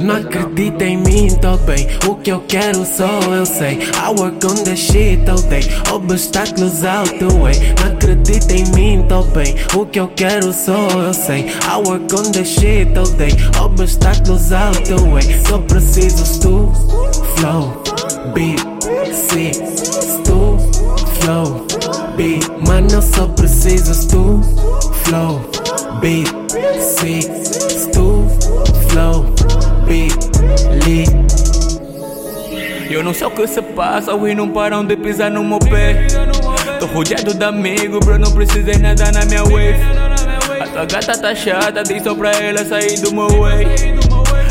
Não acredita em mim, tô bem. O que eu quero só eu sei. I work on the shit all day. Obstáculos out the way. Não acredita em mim, tô bem. O que eu quero só eu sei. I work on the shit all day. Obstáculos out the way. Só preciso tu, flow, beat, sick, tu, flow, beat. Mano, só preciso tu, flow, beat, sick, flow, beat, lit. Eu não sei o que se passa, e não param de pisar no meu pé. Tô rodeado de amigos, bro, não precisei nada na minha wave. A tua gata tá chata, diz só pra ela sair do meu way.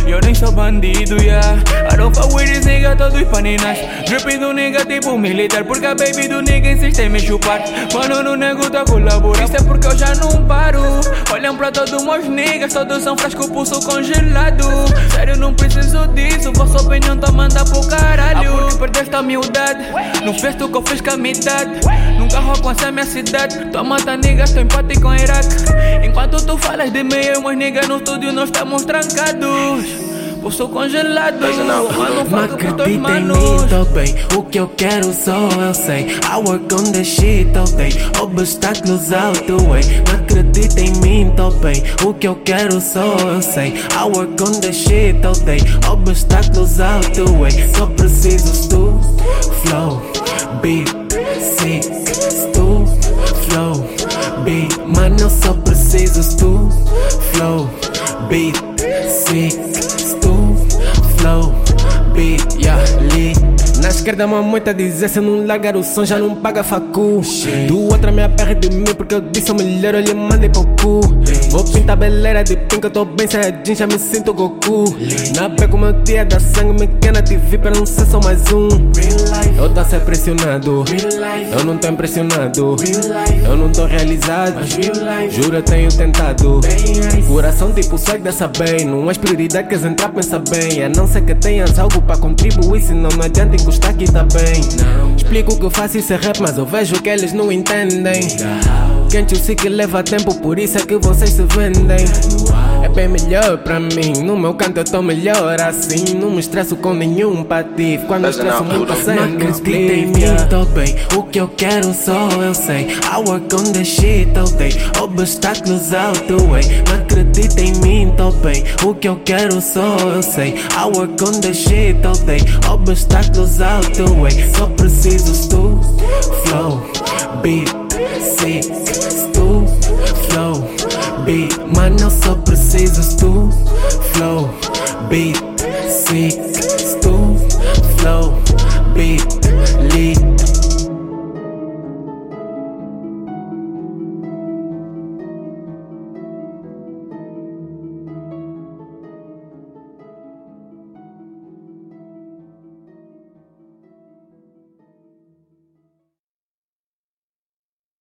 Eu nem sou bandido, yeah. I don't niggas, todos paninas. Dripping do nigga tipo militar, porque a baby do nigga insiste em me chupar. Mano, no nego tá colaborando. Isso é porque eu já não paro. Olham pra todos meus niggas, todos são frasco, pulso congelado. Sério, não preciso disso, vossa opinião tá manda pro caralho. Ah, porque perdeste a humildade. Não fez tu que eu fiz com a mitade. Nunca roco a minha cidade. Tua mata niggas, tô empate com Iraque. Enquanto tu falas de mim, eu, meus niggas no estúdio, nós estamos trancados. Eu sou congelado, mano, Não acredita em mim, tô bem. O que eu quero só eu sei. I work on the shit all day. Obstáculos out the way. Não acredita em mim, tô bem. O que eu quero só eu sei. I work on the shit all day. Obstáculos out the way. Só preciso tu, flow, beat, sick, tu, flow, beat. Mano, eu só preciso tu, flow, beat, esquerda uma moita dizer se não largar o som já não paga facu. Do outro me aperre de mim porque eu disse o melhor eu lhe mandei pro cu Vou pintar beleira de pink, eu tô bem jeans, já me sinto Goku. Na como meu dia da sangue me quer TV pra não ser só mais um. Eu tô a ser pressionado, eu não tô impressionado Eu não tô realizado, juro eu tenho tentado. Coração tipo swag dessa bem, não és prioridade queres entrar pensa bem. A não ser que tenhas algo pra contribuir, senão não adianta encostar aqui tá bem. Explico o que eu faço isso é rap, mas eu vejo que eles não entendem Quente eu sei que leva tempo, por isso é que vocês se vendem. É bem melhor pra mim, no meu canto eu tô melhor assim. Não me estresso com nenhum patife. Quando eu estresso muito sem Não acredita em mim, tô bem. O que eu quero só eu sei. I work on the shit all day. Obstáculos out the way. Não acredita em mim, tô bem. O que eu quero só eu sei. I work on the shit all day. Obstáculos out the way. Só preciso tu, flow, beat, sick beat, mano só preciso do flow, beat, sick, stu